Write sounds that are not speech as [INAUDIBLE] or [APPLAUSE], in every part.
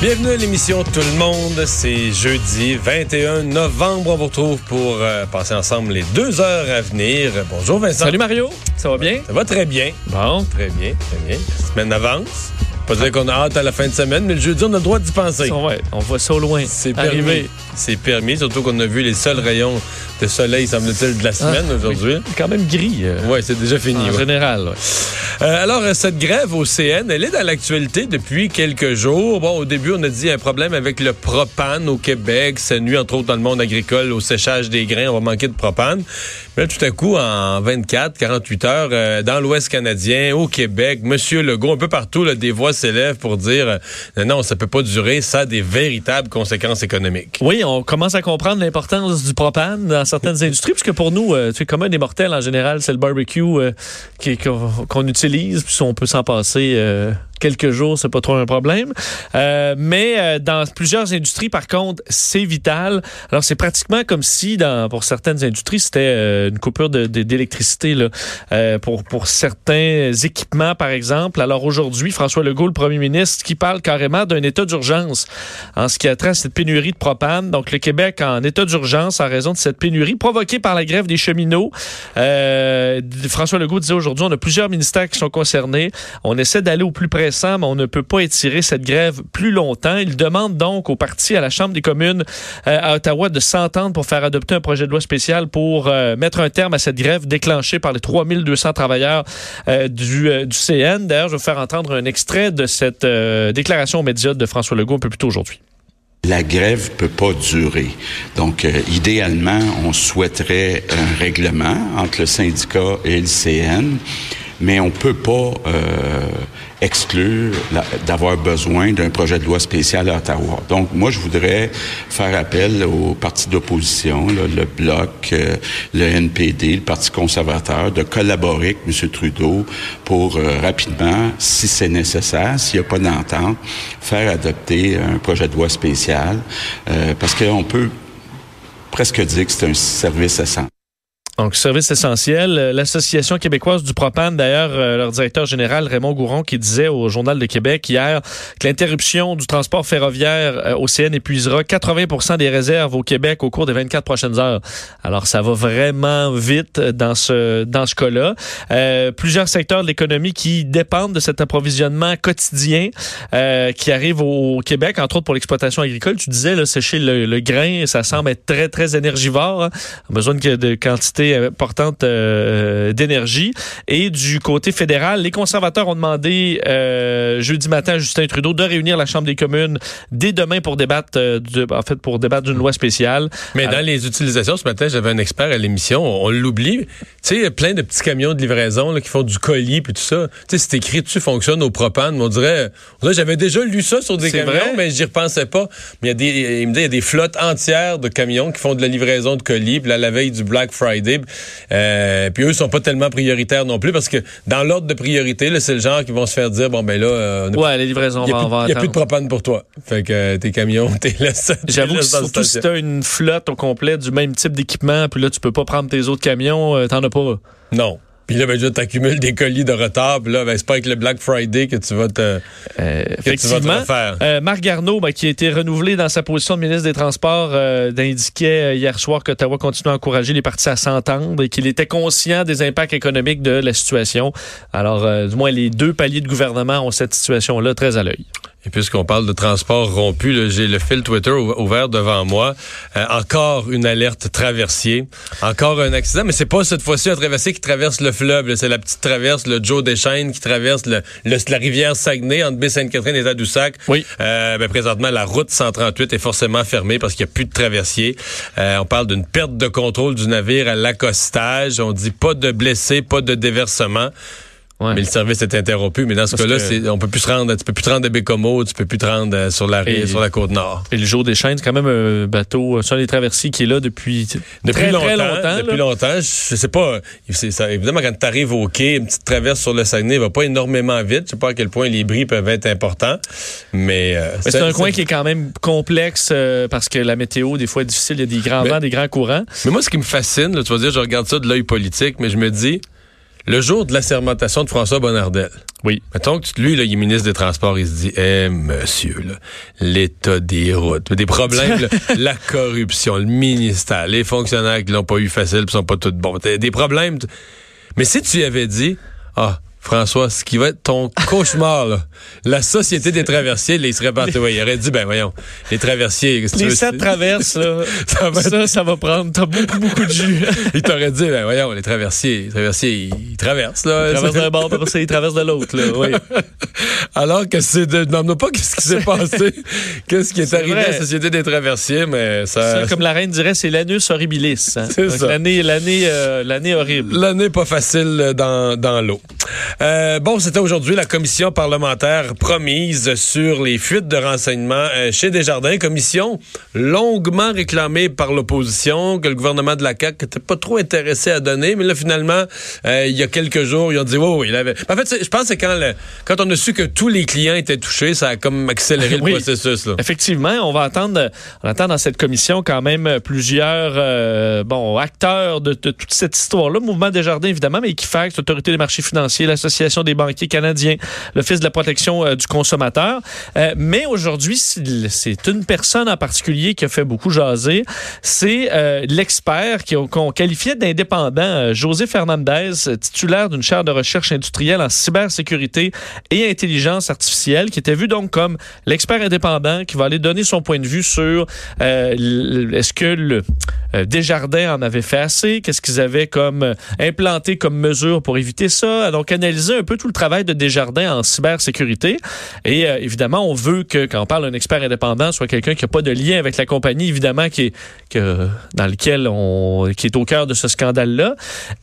Bienvenue à l'émission Tout le monde. C'est jeudi 21 novembre. On vous retrouve pour euh, passer ensemble les deux heures à venir. Bonjour Vincent. Salut Mario, ça va bien? Ça va très bien. Bon. Très bien, très bien. La semaine avance. Pas dire qu'on a hâte à la fin de semaine, mais le jeudi, on a le droit d'y penser. Ouais, on voit ça au loin. C'est permis. C'est permis, surtout qu'on a vu les seuls rayons de soleil, semble-t-il, de la semaine Ah, aujourd'hui. oui. quand même gris. euh, Ouais, c'est déjà fini. en ouais. général. ouais. Euh, alors, euh, cette grève au CN, elle est dans l'actualité depuis quelques jours. Bon, au début, on a dit un problème avec le propane au Québec. Ça nuit, entre autres, dans le monde agricole, au séchage des grains. On va manquer de propane. Mais là, tout à coup, en 24, 48 heures, euh, dans l'Ouest canadien, au Québec, Monsieur Legault, un peu partout, là, des voix s'élèvent pour dire euh, non, ça peut pas durer. Ça a des véritables conséquences économiques. Oui, on commence à comprendre l'importance du propane dans certaines [LAUGHS] industries, puisque pour nous, euh, tu sais, commun des mortels en général, c'est le barbecue euh, qu'on utilise, puis on peut s'en passer euh, quelques jours, c'est pas trop un problème. Euh, mais euh, dans plusieurs industries, par contre, c'est vital. Alors, c'est pratiquement comme si, dans, pour certaines industries, c'était euh, une coupure de- de- d'électricité euh, pour, pour certains équipements, par exemple. Alors, aujourd'hui, François Legault, le premier ministre, qui parle carrément d'un état d'urgence en ce qui a trait à cette pénurie de propane. Donc, le Québec en état d'urgence en raison de cette pénurie provoquée par la grève des cheminots. François Legault disait aujourd'hui, on a plusieurs ministères qui sont concernés. On essaie d'aller au plus pressant, on ne peut pas étirer cette grève plus longtemps. Il demande donc au parti, à la Chambre des communes euh, à Ottawa de s'entendre pour faire adopter un projet de loi spécial pour euh, mettre un terme à cette grève déclenchée par les 3200 travailleurs euh, du, CN. D'ailleurs, je vais faire entendre un extrait de cette déclaration aux de François Legault un peu plus tôt aujourd'hui. La grève peut pas durer. Donc, idéalement, on souhaiterait un règlement entre le syndicat et le CN, mais on peut pas exclure d'avoir besoin d'un projet de loi spécial à Ottawa. Donc, moi, je voudrais faire appel aux partis d'opposition, le Bloc, euh, le NPD, le Parti conservateur, de collaborer avec M. Trudeau pour euh, rapidement, si c'est nécessaire, s'il n'y a pas d'entente, faire adopter un projet de loi spécial, euh, parce qu'on peut presque dire que c'est un service essentiel. Donc, service essentiel. L'Association québécoise du propane, d'ailleurs, euh, leur directeur général, Raymond Gouron, qui disait au Journal de Québec hier que l'interruption du transport ferroviaire euh, au CN épuisera 80% des réserves au Québec au cours des 24 prochaines heures. Alors, ça va vraiment vite dans ce, dans ce cas-là. Euh, plusieurs secteurs de l'économie qui dépendent de cet approvisionnement quotidien euh, qui arrive au Québec, entre autres pour l'exploitation agricole. Tu disais, là, sécher le, le grain, ça semble être très, très énergivore. hein. On a besoin de, de quantité importante euh, d'énergie. Et du côté fédéral, les conservateurs ont demandé euh, jeudi matin à Justin Trudeau de réunir la Chambre des communes dès demain pour débattre, euh, de- en fait, pour débattre d'une loi spéciale. Mais Alors- dans les utilisations, ce matin, j'avais un expert à l'émission, on, on l'oublie. Tu sais, il y a plein de petits camions de livraison là, qui font du colis puis tout ça. Tu sais, c'est écrit dessus fonctionne au propane. mais On dirait, j'avais déjà lu ça sur des camions, vrai? mais j'y repensais pas. Mais il y a des, il me dit, il y a des flottes entières de camions qui font de la livraison de colis. Puis là, la veille du Black Friday, euh, puis eux sont pas tellement prioritaires non plus parce que dans l'ordre de priorité, là, c'est le genre qui vont se faire dire, bon ben là, euh, on Ouais, les livraisons, il y on a, va, plus, il a de propane pour toi. Fait que euh, tes camions, [LAUGHS] t'es laissé. J'avoue que surtout si t'as une flotte au complet du même type d'équipement, puis là, tu peux pas prendre tes autres camions, t'en as pas. Non. Puis là, ben, déjà, t'accumules des colis de retard. Puis là, ben, c'est pas avec le Black Friday que tu vas te, Euh, que tu vas te refaire. Euh, Marc Garneau, ben, qui a été renouvelé dans sa position de ministre des Transports, euh, indiquait euh, hier soir qu'Ottawa continue à encourager les partis à s'entendre et qu'il était conscient des impacts économiques de la situation. Alors, euh, du moins, les deux paliers de gouvernement ont cette situation-là très à l'œil. Et puisqu'on parle de transport rompu, j'ai le fil Twitter ou- ouvert devant moi. Euh, encore une alerte traversier. Encore un accident, mais c'est pas cette fois-ci un traversier qui traverse le fleuve. C'est la petite traverse, le Joe Deschênes qui traverse le, le- la rivière Saguenay entre Baie-Sainte-Catherine et Tadoussac. Oui. Euh, ben, présentement, la route 138 est forcément fermée parce qu'il n'y a plus de traversier. Euh, on parle d'une perte de contrôle du navire à l'accostage. On dit pas de blessés, pas de déversement. Ouais. Mais le service est interrompu. Mais dans ce cas-là, que- on peut plus se rendre, tu peux plus te rendre à Bécomo, tu peux plus te rendre euh, sur la, Et- sur la côte nord. Et le jour des chaînes, c'est quand même un bateau, sur les traversiers qui est là depuis, Depuis très, longtemps, très longtemps. depuis là. longtemps, je sais pas. ça, évidemment, quand tu arrives au quai, une petite traverse sur le Saguenay va pas énormément vite. Je sais pas à quel point les bris peuvent être importants, mais euh, Mais c'est un coin qui est quand même complexe euh, parce que la météo, des fois, est difficile. Il y a des grands Mais- vents, des grands courants. Mais moi, ce qui me fascine, là, tu vas dire, je regarde ça de l'œil politique, mais je me dis, le jour de la sermentation de François Bonnardel, Oui. mettons que tu- lui, là, il est ministre des Transports, il se dit, eh, monsieur, là, l'état des routes, des problèmes, là, [LAUGHS] la corruption, le ministère, les fonctionnaires qui l'ont pas eu facile, qui sont pas tous bons, T'as des problèmes. Mais si tu y avais dit, ah, François, ce qui va être ton [LAUGHS] cauchemar, là, la Société des traversiers, là, il serait parti. Ouais, il aurait dit, ben voyons, les traversiers, Les sept traverses, là, [LAUGHS] Ça va ça, ça va prendre. T'as beaucoup, beaucoup de jus. [LAUGHS] il t'aurait dit, ben voyons, les traversiers, les traversiers, ils, traversent, là. Ils traversent d'un bord, après ça, ils traversent de l'autre. là, Oui. Alors que c'est de. Demande pas qu'est-ce qui s'est passé, qu'est-ce qui est, arrivé vrai. à la Société des traversiers, mais ça. Ça, comme la reine dirait, c'est l'anus horribilis. hein. C'est ça. L'année, l'année, euh, l'année horrible. L'année pas facile dans, dans l'eau. Euh, bon, c'était aujourd'hui la commission parlementaire promise sur les fuites de renseignements euh, chez Desjardins. Commission longuement réclamée par l'opposition, que le gouvernement de la CAQ n'était pas trop intéressé à donner. Mais là, finalement, euh, il y a quelques jours, ils ont dit, oui, oui, il avait... En fait, je pense que quand, le- quand on a su que tous les clients étaient touchés, ça a comme accéléré [LAUGHS] le processus. Là. Effectivement, on va entendre, on entend dans cette commission quand même plusieurs euh, bon acteurs de, de toute cette histoire-là. Mouvement Desjardins, évidemment, mais Equifax, l'Autorité des marchés financiers, l'Association des banquiers canadiens, l'Office de la protection euh, du consommateur. Euh, mais aujourd'hui, c'est une personne en particulier qui a fait beaucoup jaser. C'est euh, l'expert qu'on qualifiait d'indépendant, euh, José Fernandez, titulaire d'une chaire de recherche industrielle en cybersécurité et intelligence artificielle, qui était vu donc comme l'expert indépendant qui va aller donner son point de vue sur euh, est-ce que le euh, Desjardins en avait fait assez, qu'est-ce qu'ils avaient comme implanté comme mesure pour éviter ça, donc analyser un peu tout le travail de Desjardins en cybersécurité. Et euh, évidemment, on veut que quand on parle d'un expert indépendant, soit quelqu'un qui n'a pas de lien avec la compagnie, évidemment, qui est que, dans lequel on qui est au cœur de ce scandale-là.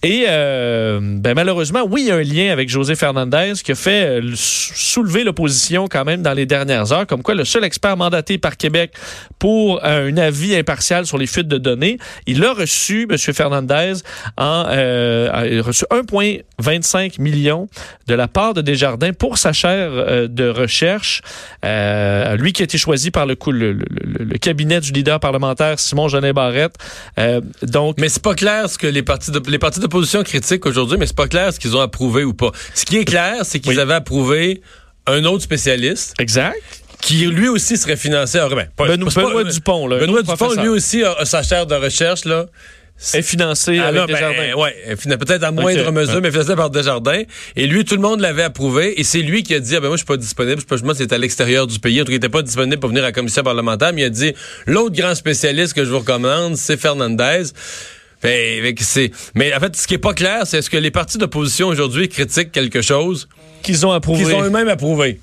Et euh, ben, malheureusement, oui, il y a un lien avec José Fernandez qui a fait euh, le- soulever l'opposition quand même dans les dernières heures, comme quoi le seul expert mandaté par Québec pour euh, un avis impartial sur les fuites de données, il a reçu, M. Fernandez, en, euh, a reçu 1,25 million de la part de Desjardins pour sa chaire euh, de recherche. Euh, lui qui a été choisi par le, coup, le, le- le- le cabinet du leader parlementaire Simon Jeannet Barrette. Euh, donc, Mais c'est pas clair ce que les partis de- les partis d'opposition critiquent aujourd'hui, mais c'est pas clair ce qu'ils ont approuvé ou pas. Ce qui est clair, c'est qu'ils Oui. avaient approuvé un autre spécialiste exact. qui lui aussi serait financé. Alors, ben, pas- Benoît, pas- Benoît Dupont, là, un Benoît autre Dupont, professeur. lui aussi a, a sa chaire de recherche là. Est financé Ah, avec là, ben, Desjardins. ouais, elle finit peut-être à moindre Ok. mesure, mais financé par Desjardins. Et lui, tout le monde l'avait approuvé. Et c'est lui qui a dit, ah ben moi, je suis pas disponible. Je demande si c'est à l'extérieur du pays. En tout cas, il était pas disponible pour venir à la commission parlementaire. Mais il a dit, l'autre grand spécialiste que je vous recommande, c'est Fernandez. Que c'est- mais en fait, ce qui est pas clair, c'est est-ce que les partis d'opposition aujourd'hui critiquent quelque chose Qu'ils ont approuvé. qu'ils ont eux-mêmes approuvé?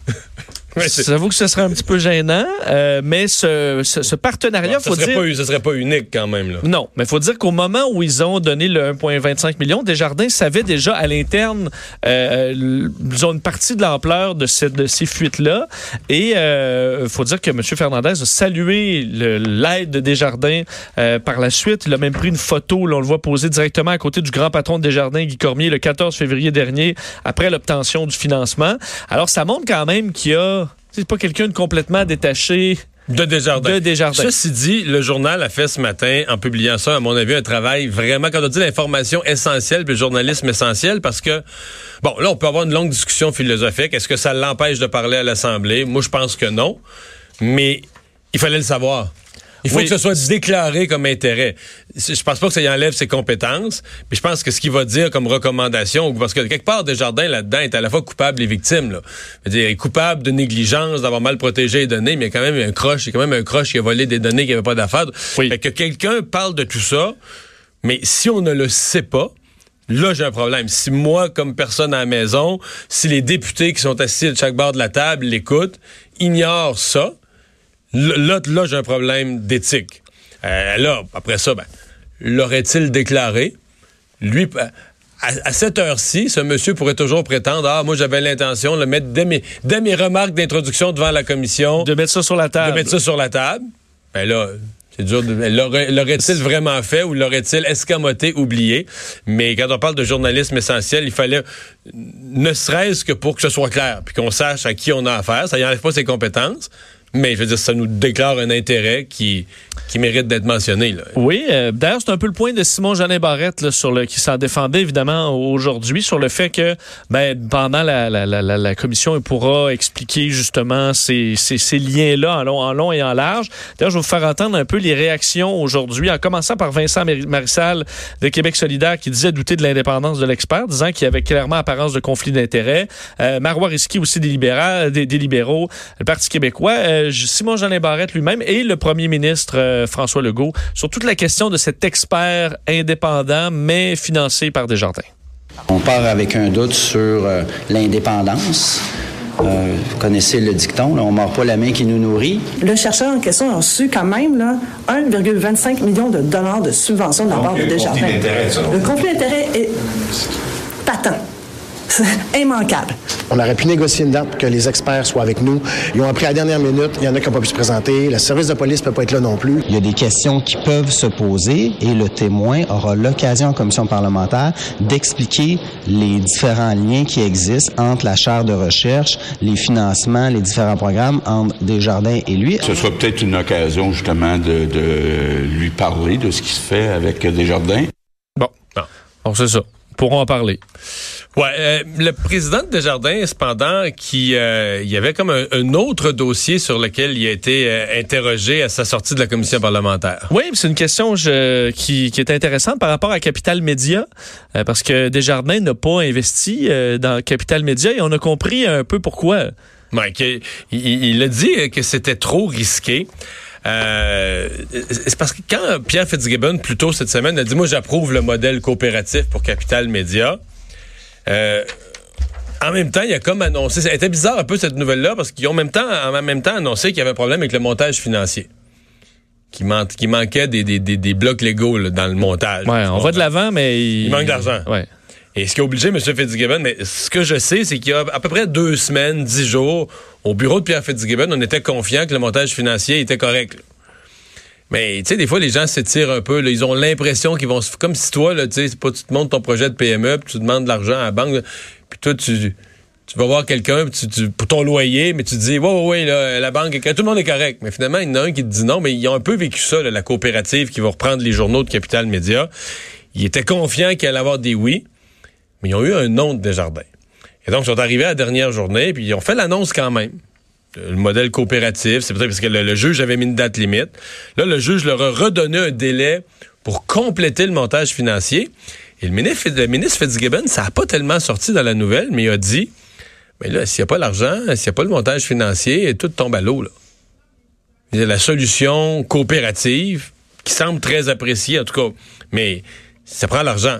J'avoue que ce serait un petit peu gênant, euh, mais ce, ce, ce partenariat, faut serait dire... pas, ça serait pas unique quand même. Là. Non, mais il faut dire qu'au moment où ils ont donné le 1,25 million, Desjardins savait déjà à l'interne, euh, l- ils ont une partie de l'ampleur de, cette- de ces fuites-là. Et il faut dire que M. Fernandez a salué l'aide de Desjardins euh, par la suite. Il a même pris une photo, là, on le voit posé directement à côté du grand patron de Desjardins, Guy Cormier, le 14 février dernier, après l'obtention du financement. Alors, ça montre quand même qu'il y a... C'est pas quelqu'un de complètement détaché De Desjardins. de Desjardins. Ceci dit, le journal a fait ce matin, en publiant ça, à mon avis, un travail vraiment, quand on dit l'information essentielle, puis le journalisme essentiel, parce que, bon, là, on peut avoir une longue discussion philosophique. Est-ce que ça l'empêche de parler à l'Assemblée? Moi, je pense que non. Mais il fallait le savoir. Il faut Oui. que ce soit déclaré comme intérêt. Je pense pas que ça y enlève ses compétences, mais je pense que ce qu'il va dire comme recommandation, parce que quelque part, Desjardins là-dedans est à la fois coupable et victime. Là. Je veux dire, il est coupable de négligence, d'avoir mal protégé les données, mais il y a quand même un croche, il y a quand même un croche qui a volé des données qui n'avaient pas d'affaires. Oui. Fait que quelqu'un parle de tout ça, mais si on ne le sait pas, Là, j'ai un problème. Si moi, comme personne à la maison, si les députés qui sont assis de chaque bord de la table l'écoutent, ignorent ça, là, là j'ai un problème d'éthique. Euh, là, après ça, ben, l'aurait-il déclaré? Lui, ben, à, cette heure-ci, ce monsieur pourrait toujours prétendre Ah, moi, j'avais l'intention de le mettre dès mes, dès mes remarques d'introduction devant la commission. De mettre ça sur la table. De mettre ça sur la table. Ben là, c'est dur. L'aurait-il vraiment fait ou l'aurait-il escamoté, oublié? Mais quand on parle de journalisme essentiel, il fallait, ne serait-ce que pour que ce soit clair, puis qu'on sache à qui on a affaire. Ça n'enlève pas ses compétences. Mais je veux dire, ça nous déclare un intérêt qui, qui mérite d'être mentionné. Oui, euh, d'ailleurs, c'est un peu le point de Simon Jeannet Barrette sur le, qui s'en défendait évidemment aujourd'hui sur le fait que ben, pendant la, la, la, commission, il pourra expliquer justement ces, ces, liens-là en long, en long et en large. D'ailleurs, je vais vous faire entendre un peu les réactions aujourd'hui, en commençant par Vincent Marissal de Québec solidaire qui disait douter de l'indépendance de l'expert, disant qu'il y avait clairement apparence de conflit d'intérêts. Euh, Marois Risky aussi des, libéraux, des libéraux, le Parti québécois. Euh, Simon Jeanin Barrette lui-même et le premier ministre euh, François Legault sur toute la question de cet expert indépendant, mais financé par Desjardins. On part avec un doute sur euh, l'indépendance. Euh, vous connaissez le dicton, on ne mord pas la main qui nous nourrit. Le chercheur en question a reçu quand même 1,25 million de dollars de subventions de la part de Desjardins. Le conflit d'intérêt est patent. Immanquable. On aurait pu négocier une date pour que les experts soient avec nous. Ils ont appris à la dernière minute. Il y en a qui n'ont pas pu se présenter. Le service de police ne peut pas être là non plus. Il y a des questions qui peuvent se poser et le témoin aura l'occasion en commission parlementaire d'expliquer les différents liens qui existent entre la chaire de recherche, les financements, les différents programmes entre Desjardins et lui. Ce sera peut-être une occasion justement de, de, lui parler de ce qui se fait avec Desjardins. Bon, bon c'est ça. Pourrons en parler. Ouais, euh, le président de Desjardins, cependant, qui euh, il y avait comme un, autre dossier sur lequel il a été euh, interrogé à sa sortie de la commission parlementaire. Oui, c'est une question je, qui, qui, est intéressante par rapport à Capital Média, parce que Desjardins n'a pas investi dans Capital Média et on a compris un peu pourquoi. Ouais, il, il, a dit que c'était trop risqué. C'est parce que quand Pierre Fitzgibbon, plus tôt cette semaine, a dit, moi j'approuve le modèle coopératif pour Capital Média, euh, en même temps, il a comme annoncé, ça était bizarre un peu cette nouvelle-là parce qu'ils ont en même temps, en même temps annoncé qu'il y avait un problème avec le montage financier. Qui, manquait des, blocs légaux dans le montage. Ouais, on va de l'avant, mais il, manque d'argent. Ouais. Et ce qui a obligé M. Fitzgibbon, mais ce que je sais, c'est qu'il y a à peu près deux semaines, dix jours, au bureau de Pierre Fitzgibbon, on était confiant que le montage financier était correct. Mais tu sais, des fois, les gens s'étirent un peu. Ils ont l'impression qu'ils vont... Comme si toi, là, tu te montres ton projet de PME, puis tu demandes de l'argent à la banque, puis toi, tu, vas voir quelqu'un pour ton loyer, mais tu te dis, ouais, ouais, ouais, la banque, tout le monde est correct. Mais finalement, il y en a un qui te dit non, mais ils ont un peu vécu ça, la coopérative qui va reprendre les journaux de Capital Média. Ils étaient confiants qu'il allait avoir des oui, mais ils ont eu un nom de Desjardins. Et donc, ils sont arrivés à la dernière journée, puis ils ont fait l'annonce quand même le modèle coopératif. C'est peut-être parce que le, juge avait mis une date limite. Là, le juge leur a redonné un délai pour compléter le montage financier. Et le ministre, le ministre Fitzgibbon, ça n'a pas tellement sorti dans la nouvelle, mais il a dit, mais là, s'il n'y a pas l'argent, s'il n'y a pas le montage financier, tout tombe à l'eau. La solution coopérative, qui semble très appréciée, en tout cas, mais ça prend l'argent.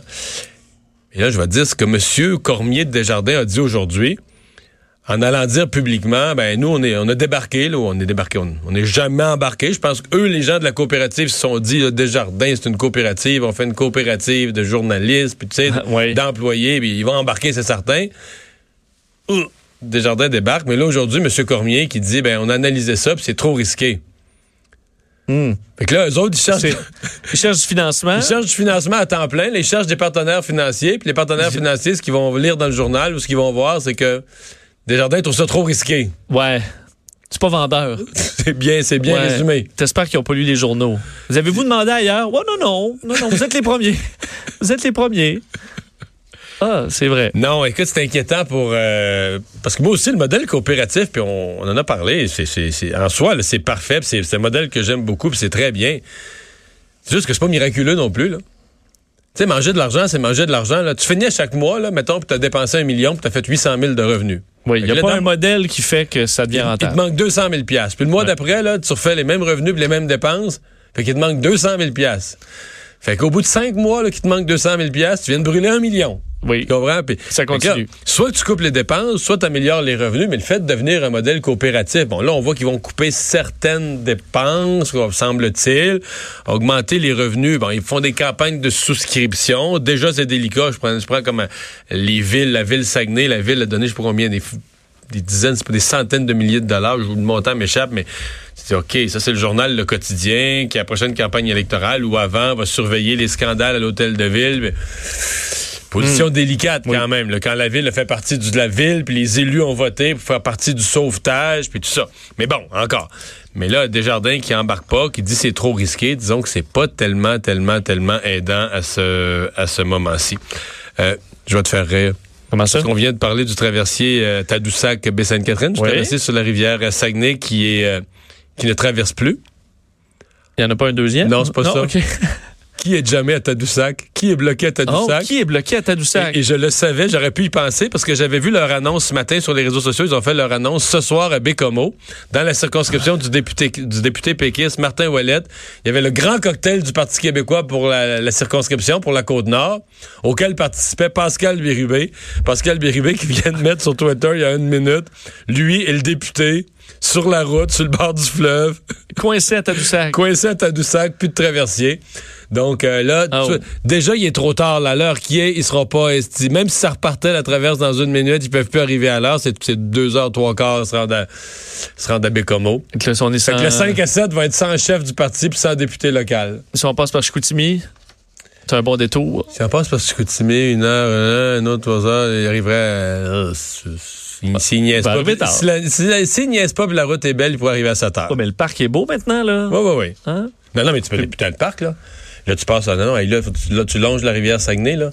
Et là, je vais te dire ce que M. Cormier de Desjardins a dit aujourd'hui en allant dire publiquement, ben nous on est on a débarqué là, on est débarqué, on n'est jamais embarqué. Je pense que eux les gens de la coopérative se sont dit là, Desjardins c'est une coopérative, on fait une coopérative de journalistes, puis tu sais [LAUGHS] d'employés, puis ils vont embarquer c'est certain. Desjardins débarque, mais là aujourd'hui M. Cormier qui dit ben on a analysé ça, puis c'est trop risqué. Hmm. Fait que là, eux autres, ils cherchent... [LAUGHS] ils cherchent du financement. Ils cherchent du financement à temps plein. ils cherchent des partenaires financiers. Puis les partenaires financiers, ce qu'ils vont lire dans le journal ou ce qu'ils vont voir, c'est que Desjardins trouve ça trop risqué. Ouais. C'est pas vendeur. [LAUGHS] c'est bien, c'est bien résumé. T'espères qu'ils n'ont pas lu les journaux. Vous avez-vous demandé ailleurs? Ouais, non, non. Non, non, vous êtes les premiers. [LAUGHS] vous êtes les premiers. Ah, c'est vrai. Non, écoute, c'est inquiétant pour. Euh, parce que moi aussi, le modèle coopératif, puis on, en a parlé, c'est, en soi, c'est parfait, c'est, un modèle que j'aime beaucoup, puis c'est très bien. C'est juste que c'est pas miraculeux non plus, là. Tu sais, manger de l'argent, c'est manger de l'argent. Là. Tu finis à chaque mois, là, mettons, puis tu as dépensé un million, puis tu as fait 800 000 de revenus. Oui, il n'y a pas un modèle qui fait que ça devient rentable. Il te manque 200 000 Puis le mois d'après, là, tu refais les mêmes revenus les mêmes dépenses, fait qu'il te manque 200 000 Fait qu'au bout de cinq mois, là, qu'il te manque 200 000 piastres, tu viens de brûler un million. Oui. Tu comprends? Puis, Ça continue. regarde, soit tu coupes les dépenses, soit tu améliores les revenus, mais le fait de devenir un modèle coopératif, bon, là, on voit qu'ils vont couper certaines dépenses, semble-t-il, augmenter les revenus. Bon, ils font des campagnes de souscription. Déjà, c'est délicat. Je prends, je prends comme euh, les villes, la ville Saguenay, la ville a donné, je sais pas combien, des, des dizaines, c'est pas des centaines de milliers de dollars. Je- Le montant m'échappe, mais c'est OK, ça c'est le journal Le Quotidien qui, à la prochaine campagne électorale ou avant, va surveiller les scandales à l'hôtel de ville. Mais- Position délicate quand même. là, quand la ville fait partie du- de la ville, puis les élus ont voté pour faire partie du sauvetage, puis tout ça. Mais bon, encore. Mais là, Desjardins qui embarque pas, qui dit c'est trop risqué, disons que c'est pas tellement, tellement, tellement aidant à ce, à ce moment-ci. Euh, je vais te faire rire. Comment ça? Parce qu'on vient de parler du traversier euh, Tadoussac-Baie-Sainte-Catherine, du Oui. traversier sur la rivière Saguenay qui est euh, qui ne traverse plus. Il n'y en a pas un deuxième? Non, c'est pas ça. [LAUGHS] Qui est jamais à Tadoussac? Qui est bloqué à Oh, Tadoussac? qui est bloqué à Tadoussac? Et, et je le savais, j'aurais pu y penser parce que j'avais vu leur annonce ce matin sur les réseaux sociaux. Ils ont fait leur annonce ce soir à Bécomo, dans la circonscription du député du député péquiste Martin Ouellette. Il y avait le grand cocktail du Parti québécois pour la, la circonscription, pour la Côte-Nord, auquel participait Pascal Bérubé. Pascal Bérubé qui vient de mettre sur Twitter il y a une minute, lui et le député sur la route, sur le bord du fleuve, Coincé à Tadoussac. coincé à Tadoussac, plus de traversier. Donc euh, là, Ah tu- déjà, il est trop tard. là. L'heure qui est, il sera pas esti. Même si ça repartait la traverse dans une minute, ils peuvent plus arriver à l'heure. C'est c'est deux heures, trois quarts, se rendre à, se rendre à Bécomo. Fait que là, si on est Fait sans- que le 5 à 7 va être sans chef du parti puis sans député local. si on passe par Chicoutimi, c'est un bon détour. Si on passe par Chicoutimi, une heure, une, heure, une autre, trois heures, il arriverait à... S'il niaise pas, la- route est belle, il pourrait arriver à 7 heures. Oh, mais le parc est beau maintenant, là. Oui, oui, oui. Hein? Non, non, mais tu peux débuter le parc, là. Là, tu passes, ah, non, là, faut tu, là, tu longes la rivière Saguenay, là.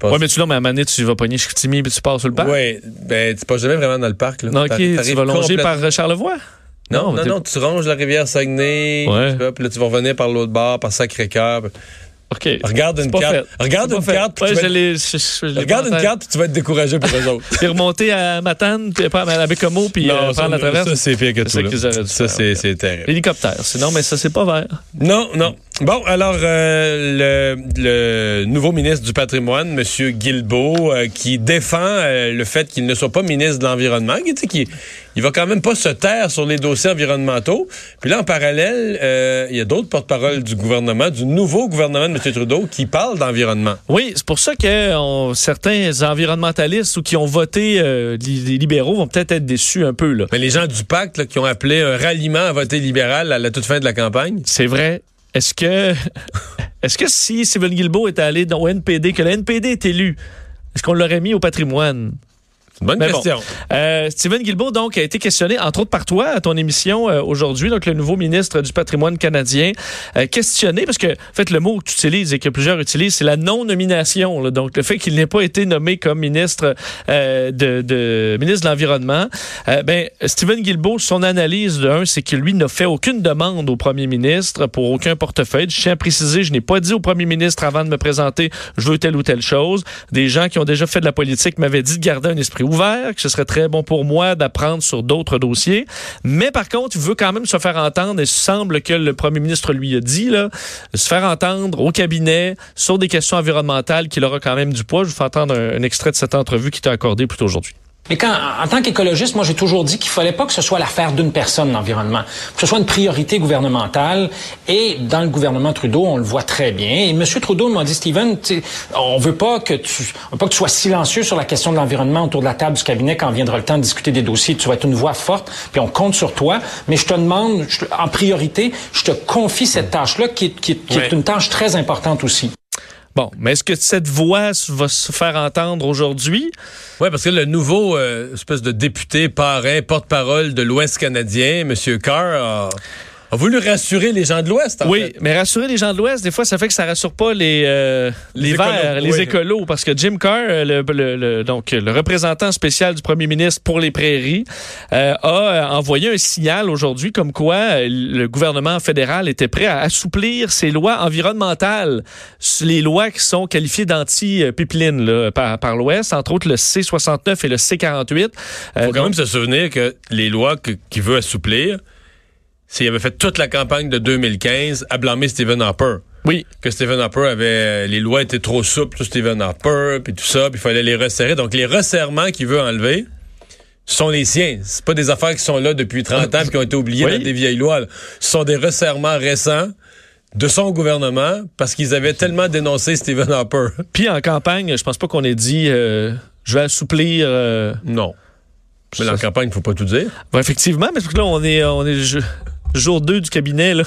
Passes- Ouais, mais tu là, mais à donné, tu vas pogner Chicoutimi puis tu pars sur le parc. Ouais, ben, tu passes jamais vraiment dans le parc, là. Non, OK, tu vas longer complète- par euh, Charlevoix? Non, non, non, tu ronges la rivière Saguenay, Ouais. puis là, tu vas revenir par l'autre bord, par Sacré-Cœur. OK. Regarde une carte. Regarde une carte, Regarde une carte, tu vas être découragé pour eux autres. [LAUGHS] Puis remonter à Matane, puis à Bécomo, puis euh, prendre la traverse. ça, c'est pire que tout. ça c'est terrible. L'hélicoptère. Sinon, mais ça, c'est pas vert. Non, non. Bon, alors, euh, le, le nouveau ministre du patrimoine, M. Guilbeault, euh, qui défend euh, le fait qu'il ne soit pas ministre de l'Environnement, qui il va quand même pas se taire sur les dossiers environnementaux. Puis là, en parallèle, euh, il y a d'autres porte-paroles du gouvernement, du nouveau gouvernement de M. Trudeau, qui parlent d'environnement. Oui, c'est pour ça que on- certains environnementalistes ou qui ont voté euh, les libéraux vont peut-être être déçus un peu. là. Mais les gens du pacte là, qui ont appelé un ralliement à voter libéral à la toute fin de la campagne, C'est vrai. Est-ce que [LAUGHS] est-ce que si Steven Guilbeault était allé dans, au NPD, que le NPD est élu, est-ce qu'on l'aurait mis au patrimoine? Bonne Mais bon. question. Euh, Steven Guilbeault, donc, a été questionné, entre autres par toi, à ton émission euh, aujourd'hui, donc le nouveau ministre du patrimoine canadien, euh, questionné, parce que, en fait, le mot que tu utilises et que plusieurs utilisent, c'est la non-nomination. Donc, le fait qu'il n'ait pas été nommé comme ministre euh, de, de- ministre de l'Environnement. Euh, ben, Steven Guilbeault, son analyse de un, c'est que lui n'a fait aucune demande au premier ministre pour aucun portefeuille. Je tiens à préciser, je n'ai pas dit au premier ministre avant de me présenter, je veux telle ou telle chose. Des gens qui ont déjà fait de la politique m'avaient dit de garder un esprit que ce serait très bon pour moi d'apprendre sur d'autres dossiers. Mais par contre, il veut quand même se faire entendre et il semble que le premier ministre lui a dit, là, se faire entendre au cabinet sur des questions environnementales qu'il aura quand même du poids. Je vous fais entendre un, un extrait de cette entrevue qui t'a accordé plus tôt aujourd'hui. Mais quand, en tant qu'écologiste, moi, j'ai toujours dit qu'il fallait pas que ce soit l'affaire d'une personne, l'environnement. Que ce soit une priorité gouvernementale. Et dans le gouvernement Trudeau, on le voit très bien. Et M. Trudeau m'a dit, sais, on veut pas que tu, on veut pas que tu sois silencieux sur la question de l'environnement autour de la table du cabinet quand viendra le temps de discuter des dossiers. Tu vas être une voix forte, puis on compte sur toi. Mais je te demande, je en priorité, je te confie cette tâche-là qui, est- qui est- qui est une tâche très importante aussi. Bon, mais est-ce que cette voix va se faire entendre aujourd'hui? Oui, parce que le nouveau euh, espèce de député parrain, porte-parole de l'Ouest canadien, M. Carr, a, a voulu rassurer les gens de l'Ouest. Oui, fait. mais rassurer les gens de l'Ouest, des fois, ça fait que ça rassure pas les, euh, les, Les verts, écolos, les oui. écolos, parce que Jim Carr, euh, le, le- le- donc le représentant spécial du premier ministre pour les prairies, euh, a euh, envoyé un signal aujourd'hui comme quoi euh, le gouvernement fédéral était prêt à assouplir ses lois environnementales, les lois qui sont qualifiées d'anti-pipeline là, par, par l'Ouest, entre autres le C69 et le C48. Il Euh, faut quand donc- même se souvenir que les lois qu'il veut assouplir, s'il avait fait toute la campagne de 2015 à blâmer Stephen Harper. Oui. Que Stephen Harper avait... Les lois étaient trop souples sur Stephen Harper, puis tout ça, puis il fallait les resserrer. Donc, les resserrements qu'il veut enlever sont les siens. C'est pas des affaires qui sont là depuis 30 ans et qui ont été oubliées Oui. dans des vieilles lois. là. Ce sont des resserrements récents de son gouvernement parce qu'ils avaient tellement dénoncé Stephen Harper. Puis en campagne, je pense pas qu'on ait dit euh, je vais assouplir. euh, Non. Mais en campagne, il faut pas tout dire. bon, effectivement, mais parce que là, on est, on est je- jour 2 du cabinet. Là.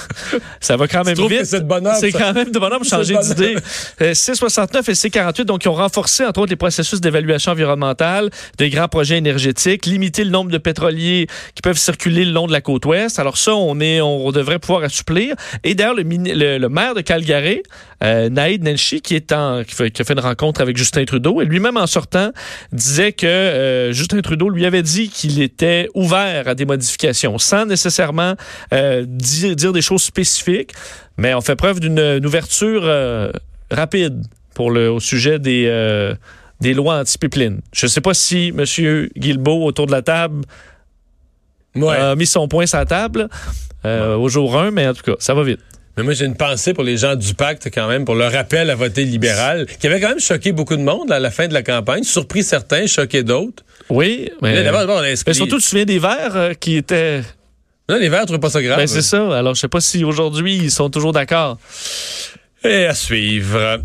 Ça va quand même vite. c'est quand même de bonheur pour [LAUGHS] C'est changer d'idée. Euh, C69 et C48, donc, ils ont renforcé, entre autres, les processus d'évaluation environnementale des grands projets énergétiques, limité le nombre de pétroliers qui peuvent circuler le long de la côte ouest. Alors ça, on, est, on devrait pouvoir assouplir. Et d'ailleurs, le, le, le maire de Calgary, euh, Naïd Nenshi, qui, est en, qui, fait, qui a fait une rencontre avec Justin Trudeau, et lui-même en sortant, disait que euh, Justin Trudeau lui avait dit qu'il était ouvert à des modifications, sans nécessairement euh, dire, dire des choses spécifiques, mais on fait preuve d'une une ouverture euh, rapide pour le, au sujet des, euh, des lois anti-pipeline. Je ne sais pas si M. Guilbeault, autour de la table, Ouais. a mis son point sur la table au jour 1, mais en tout cas, ça va vite. Mais moi, j'ai une pensée pour les gens du pacte, quand même, pour le rappel à voter libéral, qui avait quand même choqué beaucoup de monde à la fin de la campagne, surpris certains, choqué d'autres. Oui, mais, mais surtout, tu te souviens des Verts euh, qui étaient... Non, les Verts pas ça grave. Ben, c'est ça. Alors, je sais pas si aujourd'hui, ils sont toujours d'accord. Et à suivre.